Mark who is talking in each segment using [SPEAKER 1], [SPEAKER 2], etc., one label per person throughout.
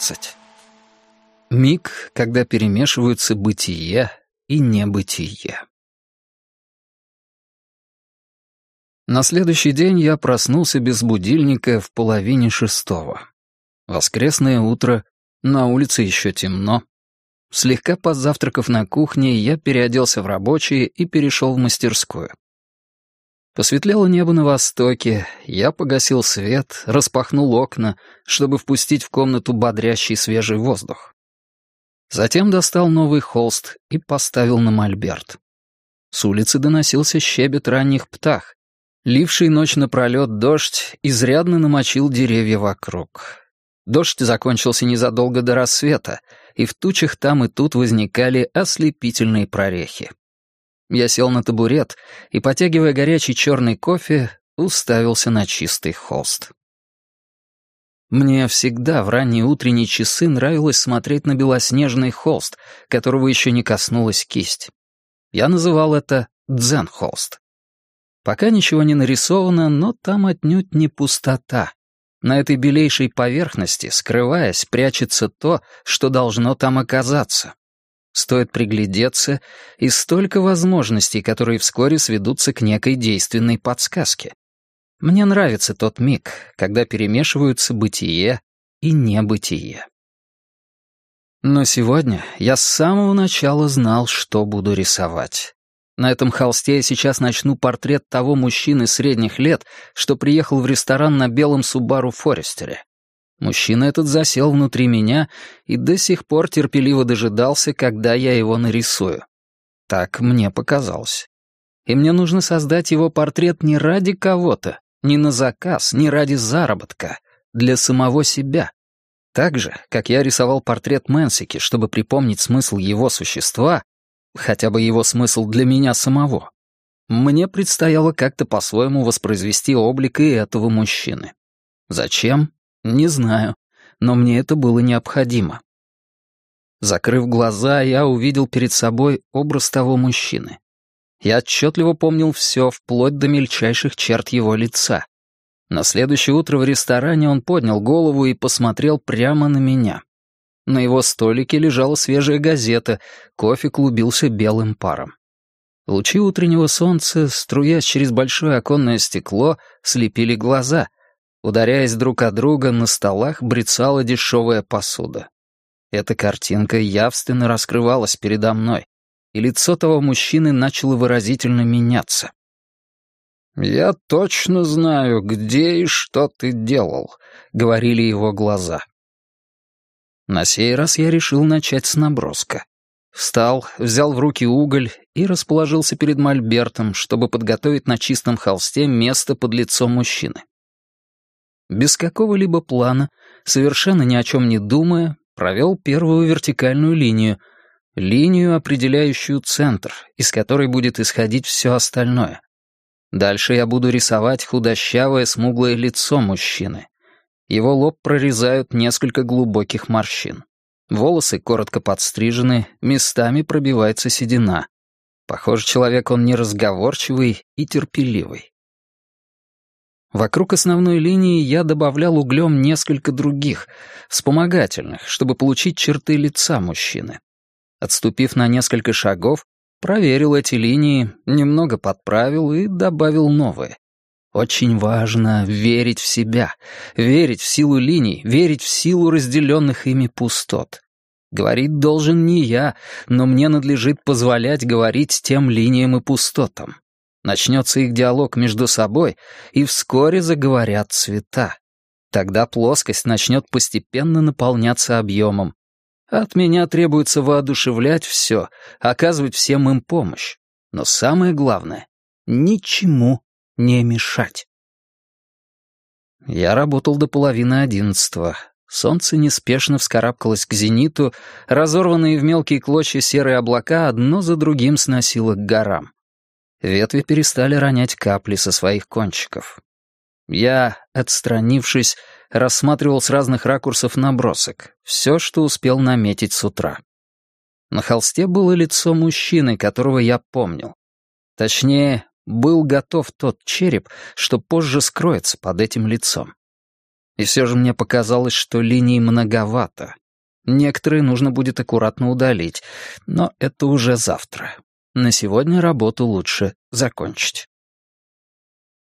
[SPEAKER 1] двадцать. Миг, когда перемешиваются бытие и небытие. На следующий день я проснулся без будильника в половине шестого. Воскресное утро, на улице еще темно. Слегка позавтракав на кухне, я переоделся в рабочие и перешел в мастерскую. Посветлело небо на востоке, я погасил свет, распахнул окна, чтобы впустить в комнату бодрящий свежий воздух. Затем достал новый холст и поставил на мольберт. С улицы доносился щебет ранних птах. Ливший ночь напролет дождь изрядно намочил деревья вокруг. Дождь закончился незадолго до рассвета, и в тучах там и тут возникали ослепительные прорехи. Я сел на табурет и, потягивая горячий черный кофе, уставился на чистый холст. Мне всегда в ранние утренние часы нравилось смотреть на белоснежный холст, которого еще не коснулась кисть. Я называл это дзен-холст. Пока ничего не нарисовано, но там отнюдь не пустота. На этой белейшей поверхности, скрываясь, прячется то, что должно там оказаться. Стоит приглядеться, и столько возможностей, которые вскоре сведутся к некой действенной подсказке. Мне нравится тот миг, когда перемешиваются бытие и небытие. Но сегодня я с самого начала знал, что буду рисовать. На этом холсте я сейчас начну портрет того мужчины средних лет, что приехал в ресторан на белом Субару Форестере. Мужчина этот засел внутри меня и до сих пор терпеливо дожидался, когда я его нарисую. Так мне показалось. И мне нужно создать его портрет не ради кого-то, не на заказ, не ради заработка, для самого себя. Так же, как я рисовал портрет Мэнсики, чтобы припомнить смысл его существа, хотя бы его смысл для меня самого, мне предстояло как-то по-своему воспроизвести облик и этого мужчины. Зачем? Не знаю, но мне это было необходимо. Закрыв глаза, я увидел перед собой образ того мужчины. Я отчетливо помнил все, вплоть до мельчайших черт его лица. На следующее утро в ресторане он поднял голову и посмотрел прямо на меня. На его столике лежала свежая газета, кофе клубился белым паром. Лучи утреннего солнца, струясь через большое оконное стекло, слепили глаза — Ударяясь друг о друга, на столах брецала дешевая посуда. Эта картинка явственно раскрывалась передо мной, и лицо того мужчины начало выразительно меняться. «Я точно знаю, где и что ты делал», — говорили его глаза. На сей раз я решил начать с наброска. Встал, взял в руки уголь и расположился перед мольбертом, чтобы подготовить на чистом холсте место под лицом мужчины. Без какого-либо плана, совершенно ни о чем не думая, провел первую вертикальную линию, линию, определяющую центр, из которой будет исходить все остальное. Дальше я буду рисовать худощавое смуглое лицо мужчины. Его лоб прорезают несколько глубоких морщин. Волосы коротко подстрижены, местами пробивается седина. Похоже, человек он неразговорчивый и терпеливый. Вокруг основной линии я добавлял углем несколько других, вспомогательных, чтобы получить черты лица мужчины. Отступив на несколько шагов, проверил эти линии, немного подправил и добавил новые. Очень важно верить в себя, верить в силу линий, верить в силу разделенных ими пустот. Говорить должен не я, но мне надлежит позволять говорить тем линиям и пустотам. Начнется их диалог между собой, и вскоре заговорят цвета. Тогда плоскость начнет постепенно наполняться объемом. От меня требуется воодушевлять все, оказывать всем им помощь. Но самое главное — ничему не мешать. Я работал до половины одиннадцатого. Солнце неспешно вскарабкалось к зениту, разорванные в мелкие клочья серые облака одно за другим сносило к горам. Ветви перестали ронять капли со своих кончиков. Я, отстранившись, рассматривал с разных ракурсов набросок, все, что успел наметить с утра. На холсте было лицо мужчины, которого я помнил. Точнее, был готов тот череп, что позже скроется под этим лицом. И все же мне показалось, что линий многовато. Некоторые нужно будет аккуратно удалить, но это уже завтра. На сегодня работу лучше закончить.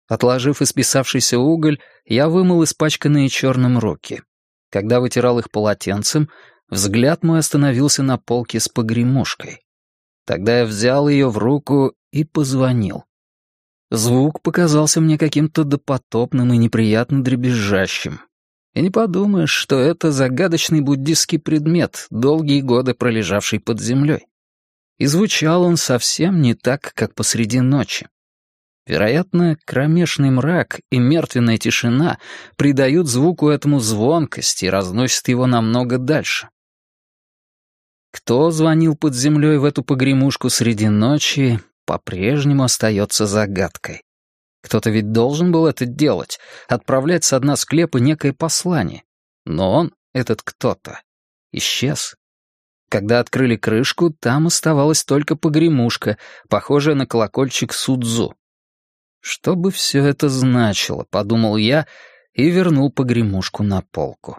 [SPEAKER 1] Отложив исписавшийся уголь, я вымыл испачканные черным руки. Когда вытирал их полотенцем, взгляд мой остановился на полке с погремушкой. Тогда я взял ее в руку и позвонил. Звук показался мне каким-то допотопным и неприятно дребезжащим. И не подумаешь, что это загадочный буддистский предмет, долгие годы пролежавший под землей. И звучал он совсем не так, как посреди ночи. Вероятно, кромешный мрак и мертвенная тишина придают звуку этому звонкость и разносят его намного дальше. Кто звонил под землей в эту погремушку среди ночи, по-прежнему остается загадкой. Кто-то ведь должен был это делать, отправлять со дна склепа некое послание. Но он, этот кто-то, исчез. Когда открыли крышку, там оставалась только погремушка, похожая на колокольчик Судзу. Что бы все это значило, подумал я и вернул погремушку на полку.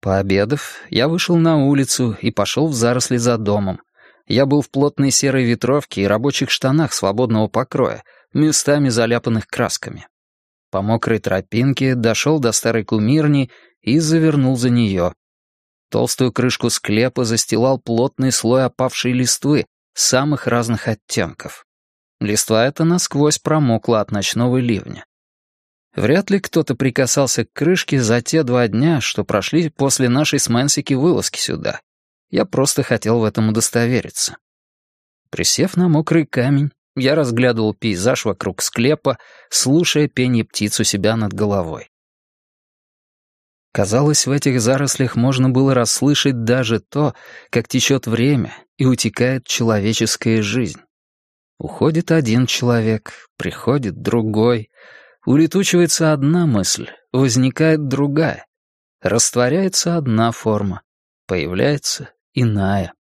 [SPEAKER 1] Пообедав, я вышел на улицу и пошел в заросли за домом. Я был в плотной серой ветровке и рабочих штанах свободного покроя, местами заляпанных красками. По мокрой тропинке дошел до старой кумирни и завернул за нее. Толстую крышку склепа застилал плотный слой опавшей листвы самых разных оттенков. Листва эта насквозь промокла от ночного ливня. Вряд ли кто-то прикасался к крышке за те два дня, что прошли после нашей с Мэнсики вылазки сюда. Я просто хотел в этом удостовериться. Присев на мокрый камень, я разглядывал пейзаж вокруг склепа, слушая пение птиц у себя над головой. Казалось, в этих зарослях можно было расслышать даже то, как течет время и утекает человеческая жизнь. Уходит один человек, приходит другой — Улетучивается одна мысль, возникает другая. Растворяется одна форма, появляется иная.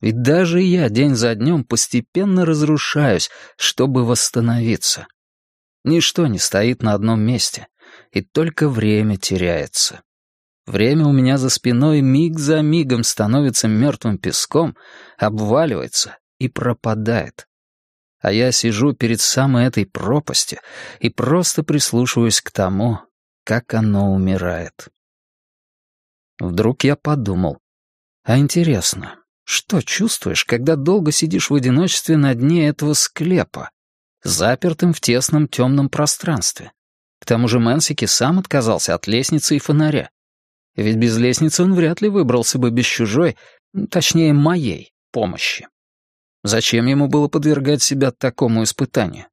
[SPEAKER 1] Ведь даже я день за днем постепенно разрушаюсь, чтобы восстановиться. Ничто не стоит на одном месте, и только время теряется. Время у меня за спиной миг за мигом становится мертвым песком, обваливается и пропадает а я сижу перед самой этой пропастью и просто прислушиваюсь к тому, как оно умирает. Вдруг я подумал, а интересно, что чувствуешь, когда долго сидишь в одиночестве на дне этого склепа, запертым в тесном темном пространстве? К тому же Мэнсики сам отказался от лестницы и фонаря. Ведь без лестницы он вряд ли выбрался бы без чужой, точнее, моей помощи. Зачем ему было подвергать себя такому испытанию?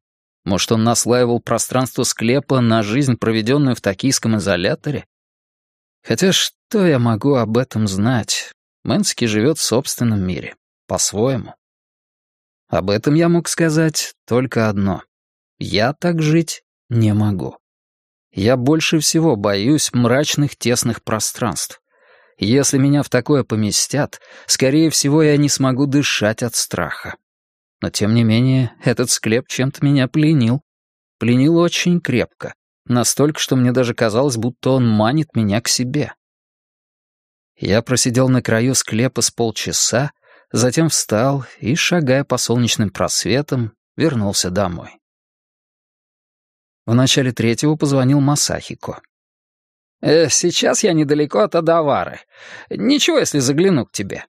[SPEAKER 1] Может, он наслаивал пространство склепа на жизнь, проведенную в токийском изоляторе? Хотя что я могу об этом знать? Мэнски живет в собственном мире, по-своему. Об этом я мог сказать только одно. Я так жить не могу. Я больше всего боюсь мрачных тесных пространств. Если меня в такое поместят, скорее всего, я не смогу дышать от страха. Но, тем не менее, этот склеп чем-то меня пленил. Пленил очень крепко. Настолько, что мне даже казалось, будто он манит меня к себе. Я просидел на краю склепа с полчаса, затем встал и, шагая по солнечным просветам, вернулся домой. В начале третьего позвонил Масахико. Э, «Сейчас я недалеко от Адавары. Ничего, если загляну к тебе».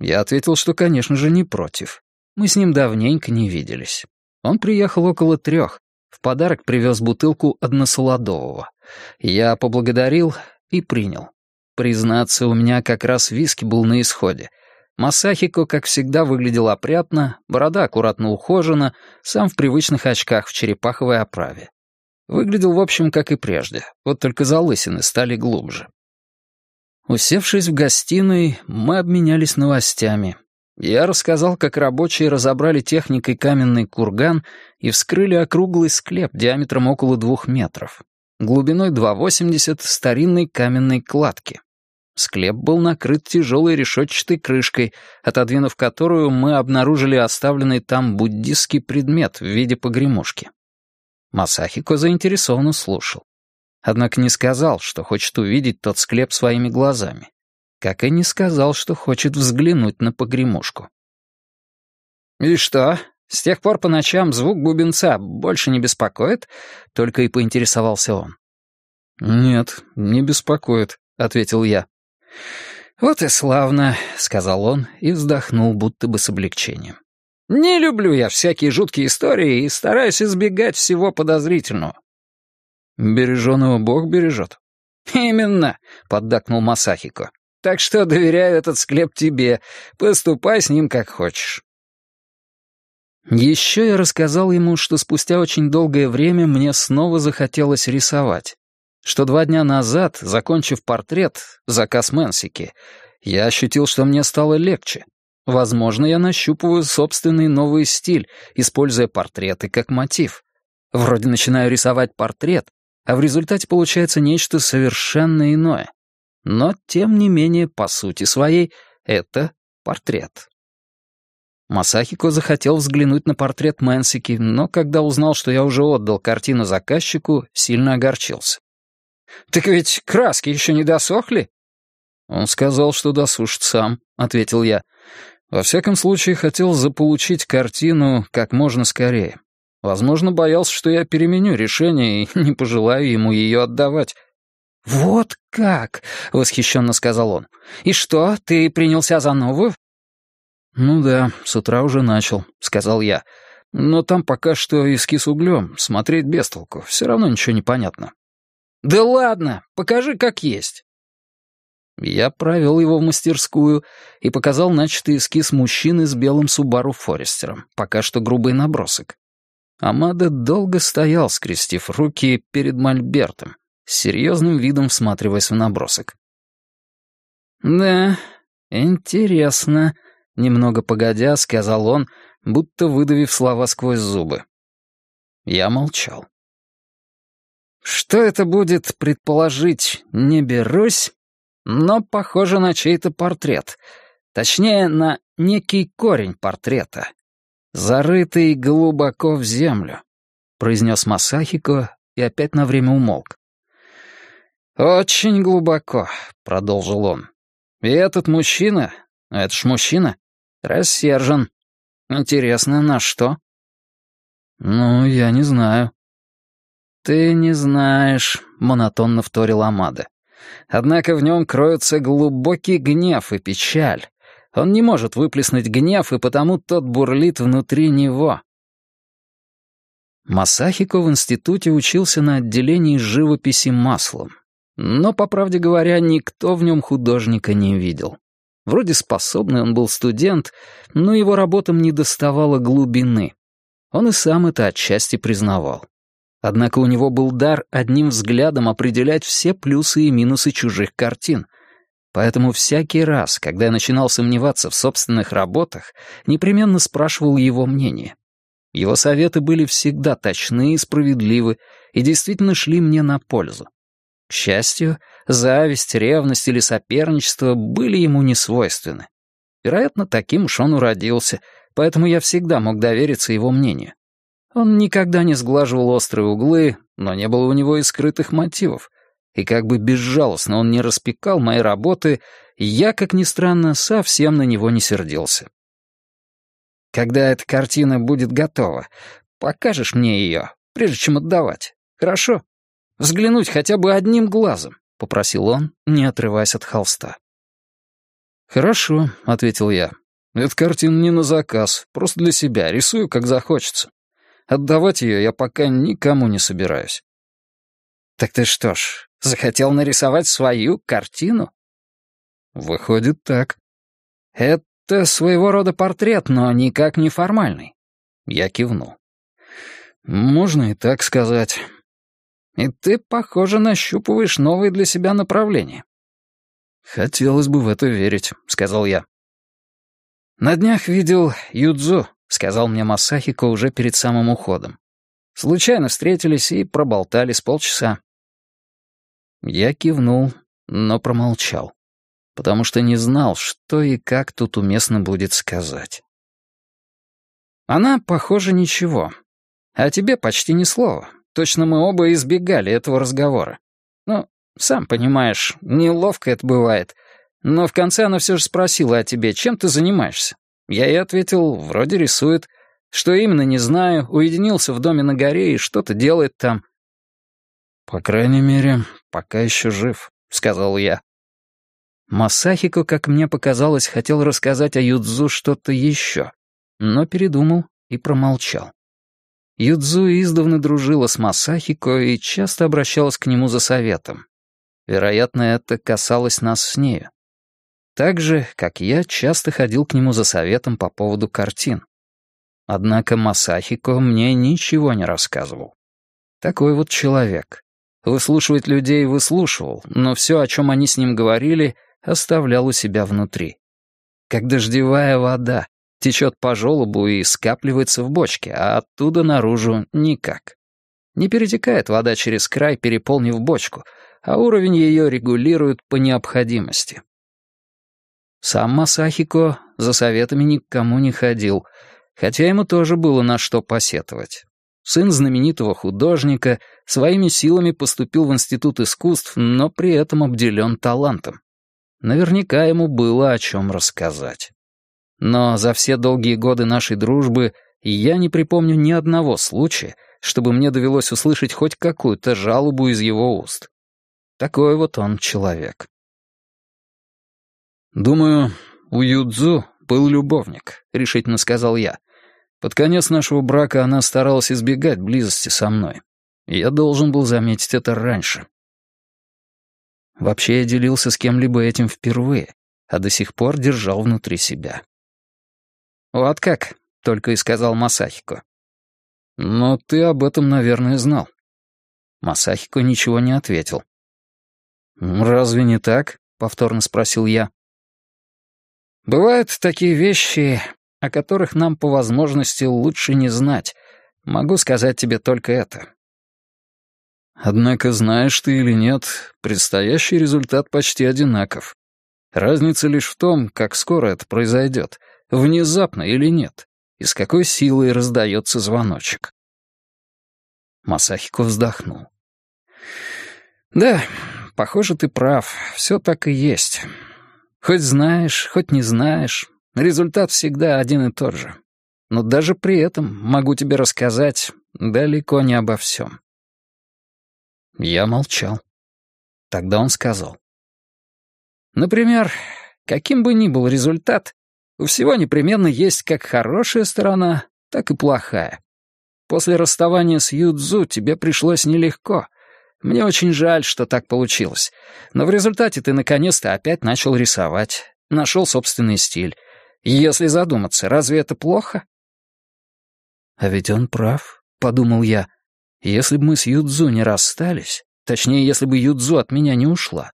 [SPEAKER 1] Я ответил, что, конечно же, не против. Мы с ним давненько не виделись. Он приехал около трех. В подарок привез бутылку односолодового. Я поблагодарил и принял. Признаться, у меня как раз виски был на исходе. Масахико, как всегда, выглядел опрятно, борода аккуратно ухожена, сам в привычных очках в черепаховой оправе. Выглядел, в общем, как и прежде, вот только залысины стали глубже. Усевшись в гостиной, мы обменялись новостями. Я рассказал, как рабочие разобрали техникой каменный курган и вскрыли округлый склеп диаметром около двух метров, глубиной 2,80 старинной каменной кладки. Склеп был накрыт тяжелой решетчатой крышкой, отодвинув которую мы обнаружили оставленный там буддистский предмет в виде погремушки. Масахико заинтересованно слушал. Однако не сказал, что хочет увидеть тот склеп своими глазами. Как и не сказал, что хочет взглянуть на погремушку. «И что, с тех пор по ночам звук бубенца больше не беспокоит?» — только и поинтересовался он.
[SPEAKER 2] «Нет, не беспокоит», — ответил я.
[SPEAKER 1] «Вот и славно», — сказал он и вздохнул, будто бы с облегчением. «Не люблю я всякие жуткие истории и стараюсь избегать всего подозрительного.
[SPEAKER 2] «Береженого Бог бережет».
[SPEAKER 1] «Именно», — поддакнул Масахико. «Так что доверяю этот склеп тебе. Поступай с ним как хочешь». Еще я рассказал ему, что спустя очень долгое время мне снова захотелось рисовать. Что два дня назад, закончив портрет, заказ Мэнсики, я ощутил, что мне стало легче. Возможно, я нащупываю собственный новый стиль, используя портреты как мотив. Вроде начинаю рисовать портрет, а в результате получается нечто совершенно иное. Но, тем не менее, по сути своей, это портрет. Масахико захотел взглянуть на портрет Мэнсики, но когда узнал, что я уже отдал картину заказчику, сильно огорчился. «Так ведь краски еще не досохли?»
[SPEAKER 2] «Он сказал, что досушит сам», — ответил я. «Во всяком случае, хотел заполучить картину как можно скорее. Возможно, боялся, что я переменю решение и не пожелаю ему ее отдавать.
[SPEAKER 1] «Вот как!» — восхищенно сказал он. «И что, ты принялся за новую?»
[SPEAKER 2] «Ну да, с утра уже начал», — сказал я. «Но там пока что эскиз углем, смотреть без толку, все равно ничего не понятно».
[SPEAKER 1] «Да ладно, покажи как есть».
[SPEAKER 2] Я провел его в мастерскую и показал начатый эскиз мужчины с белым Субару Форестером, пока что грубый набросок. Амада долго стоял, скрестив руки перед мольбертом, с серьезным видом всматриваясь в набросок.
[SPEAKER 1] «Да, интересно», — немного погодя, сказал он, будто выдавив слова сквозь зубы.
[SPEAKER 2] Я молчал.
[SPEAKER 1] «Что это будет предположить, не берусь, но похоже на чей-то портрет, точнее, на некий корень портрета, «Зарытый глубоко в землю», — произнес Масахико и опять на время умолк. «Очень глубоко», — продолжил он. «И этот мужчина, это ж мужчина, рассержен. Интересно, на что?»
[SPEAKER 2] «Ну, я не знаю».
[SPEAKER 1] «Ты не знаешь», — монотонно вторил Амада. «Однако в нем кроется глубокий гнев и печаль, он не может выплеснуть гнев, и потому тот бурлит внутри него. Масахико в институте учился на отделении живописи маслом. Но, по правде говоря, никто в нем художника не видел. Вроде способный он был студент, но его работам не доставало глубины. Он и сам это отчасти признавал. Однако у него был дар одним взглядом определять все плюсы и минусы чужих картин — Поэтому всякий раз, когда я начинал сомневаться в собственных работах, непременно спрашивал его мнение. Его советы были всегда точны и справедливы и действительно шли мне на пользу. К счастью, зависть, ревность или соперничество были ему не свойственны. Вероятно, таким уж он уродился, поэтому я всегда мог довериться его мнению. Он никогда не сглаживал острые углы, но не было у него и скрытых мотивов — и как бы безжалостно он не распекал мои работы, я, как ни странно, совсем на него не сердился. «Когда эта картина будет готова, покажешь мне ее, прежде чем отдавать, хорошо? Взглянуть хотя бы одним глазом», — попросил он, не отрываясь от холста.
[SPEAKER 2] «Хорошо», — ответил я. «Эта картина не на заказ, просто для себя, рисую, как захочется. Отдавать ее я пока никому не собираюсь».
[SPEAKER 1] «Так ты что ж, Захотел нарисовать свою картину?
[SPEAKER 2] Выходит так.
[SPEAKER 1] Это своего рода портрет, но никак не формальный.
[SPEAKER 2] Я кивнул. Можно и так сказать.
[SPEAKER 1] И ты, похоже, нащупываешь новые для себя направления.
[SPEAKER 2] Хотелось бы в это верить, сказал я.
[SPEAKER 1] На днях видел Юдзу, сказал мне Масахико уже перед самым уходом. Случайно встретились и проболтали с полчаса.
[SPEAKER 2] Я кивнул, но промолчал, потому что не знал, что и как тут уместно будет сказать.
[SPEAKER 1] Она, похоже, ничего. А тебе почти ни слова. Точно мы оба избегали этого разговора.
[SPEAKER 2] Ну, сам понимаешь, неловко это бывает. Но в конце она все же спросила о тебе, чем ты занимаешься. Я ей ответил, вроде рисует. Что именно, не знаю, уединился в доме на горе и что-то делает там.
[SPEAKER 1] «По крайней мере, пока еще жив», — сказал я.
[SPEAKER 2] Масахико, как мне показалось, хотел рассказать о Юдзу что-то еще, но передумал и промолчал. Юдзу издавна дружила с Масахико и часто обращалась к нему за советом. Вероятно, это касалось нас с нею. Так же, как я часто ходил к нему за советом по поводу картин. Однако Масахико мне ничего не рассказывал. Такой вот человек. Выслушивать людей выслушивал, но все, о чем они с ним говорили, оставлял у себя внутри. Как дождевая вода, течет по желобу и скапливается в бочке, а оттуда наружу никак. Не перетекает вода через край, переполнив бочку, а уровень ее регулируют по необходимости. Сам Масахико за советами никому не ходил, хотя ему тоже было на что посетовать. Сын знаменитого художника своими силами поступил в Институт искусств, но при этом обделен талантом. Наверняка ему было о чем рассказать. Но за все долгие годы нашей дружбы я не припомню ни одного случая, чтобы мне довелось услышать хоть какую-то жалобу из его уст. Такой вот он человек.
[SPEAKER 1] «Думаю, у Юдзу был любовник», — решительно сказал я. «Под конец нашего брака она старалась избегать близости со мной. Я должен был заметить это раньше».
[SPEAKER 2] Вообще я делился с кем-либо этим впервые, а до сих пор держал внутри себя. «Вот как», — только и сказал Масахико.
[SPEAKER 1] «Но ты об этом, наверное, знал».
[SPEAKER 2] Масахико ничего не ответил.
[SPEAKER 1] «Разве не так?» — повторно спросил я.
[SPEAKER 2] Бывают такие вещи, о которых нам по возможности лучше не знать. Могу сказать тебе только это.
[SPEAKER 1] Однако, знаешь ты или нет, предстоящий результат почти одинаков. Разница лишь в том, как скоро это произойдет, внезапно или нет, и с какой силой раздается звоночек.
[SPEAKER 2] Масахико вздохнул. «Да, похоже, ты прав, все так и есть. Хоть знаешь, хоть не знаешь, результат всегда один и тот же. Но даже при этом могу тебе рассказать далеко не обо всем. Я молчал. Тогда он сказал. Например, каким бы ни был результат, у всего непременно есть как хорошая сторона, так и плохая. После расставания с Юдзу тебе пришлось нелегко — мне очень жаль, что так получилось. Но в результате ты наконец-то опять начал рисовать. Нашел собственный стиль. Если задуматься, разве это плохо? А ведь он прав, подумал я. Если бы мы с Юдзу не расстались, точнее, если бы Юдзу от меня не ушла,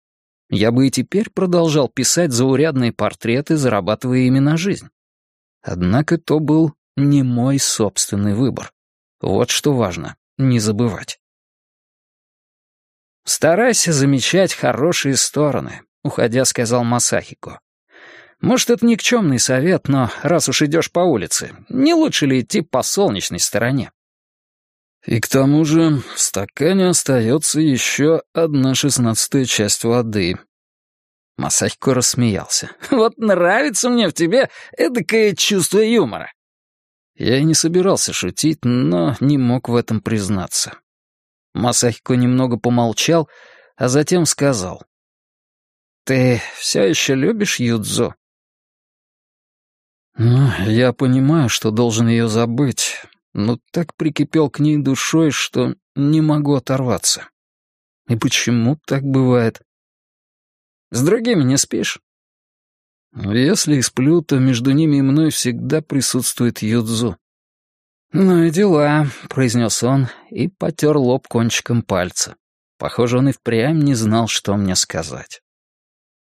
[SPEAKER 2] я бы и теперь продолжал писать заурядные портреты, зарабатывая ими на жизнь. Однако то был не мой собственный выбор. Вот что важно, не забывать. «Старайся замечать хорошие стороны», — уходя сказал Масахико. «Может, это никчемный совет, но раз уж идешь по улице, не лучше ли идти по солнечной стороне?»
[SPEAKER 1] «И к тому же в стакане остается еще одна шестнадцатая часть воды».
[SPEAKER 2] Масахико рассмеялся. «Вот нравится мне в тебе эдакое чувство юмора».
[SPEAKER 1] Я и не собирался шутить, но не мог в этом признаться.
[SPEAKER 2] Масахико немного помолчал, а затем сказал. «Ты все еще любишь Юдзу?»
[SPEAKER 1] «Ну, я понимаю, что должен ее забыть, но так прикипел к ней душой, что не могу оторваться. И почему так бывает?»
[SPEAKER 2] «С другими не спишь?»
[SPEAKER 1] «Если и сплю, то между ними и мной всегда присутствует Юдзу.
[SPEAKER 2] «Ну и дела», — произнес он и потер лоб кончиком пальца. Похоже, он и впрямь не знал, что мне сказать.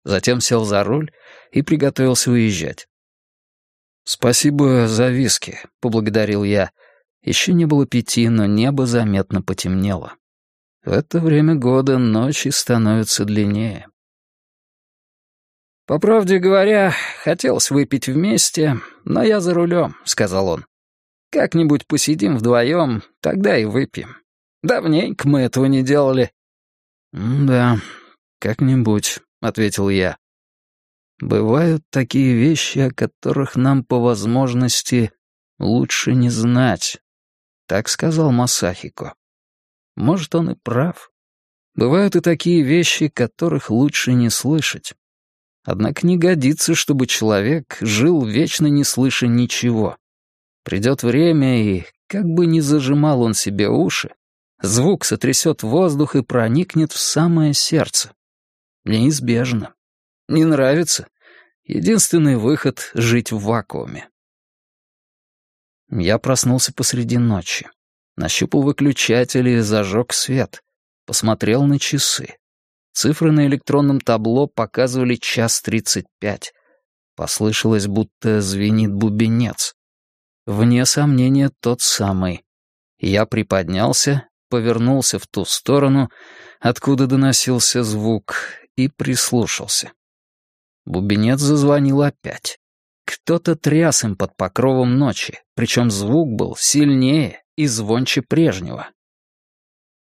[SPEAKER 2] Затем сел за руль и приготовился уезжать.
[SPEAKER 1] «Спасибо за виски», — поблагодарил я. Еще не было пяти, но небо заметно потемнело. В это время года ночи становятся длиннее.
[SPEAKER 2] «По правде говоря, хотелось выпить вместе, но я за рулем», — сказал он. Как-нибудь посидим вдвоем, тогда и выпьем. Давненько мы этого не делали».
[SPEAKER 1] «Да, как-нибудь», — ответил я. «Бывают такие вещи, о которых нам по возможности лучше не знать», — так сказал Масахико. Может, он и прав. Бывают и такие вещи, которых лучше не слышать. Однако не годится, чтобы человек жил вечно не слыша ничего. Придет время, и, как бы ни зажимал он себе уши, звук сотрясет воздух и проникнет в самое сердце. Неизбежно. Не нравится? Единственный выход — жить в вакууме. Я проснулся посреди ночи. Нащупал выключатель и зажег свет. Посмотрел на часы. Цифры на электронном табло показывали час тридцать пять. Послышалось, будто звенит бубенец. Вне сомнения, тот самый. Я приподнялся, повернулся в ту сторону, откуда доносился звук, и прислушался. Бубенец зазвонил опять. Кто-то тряс им под покровом ночи, причем звук был сильнее и звонче прежнего.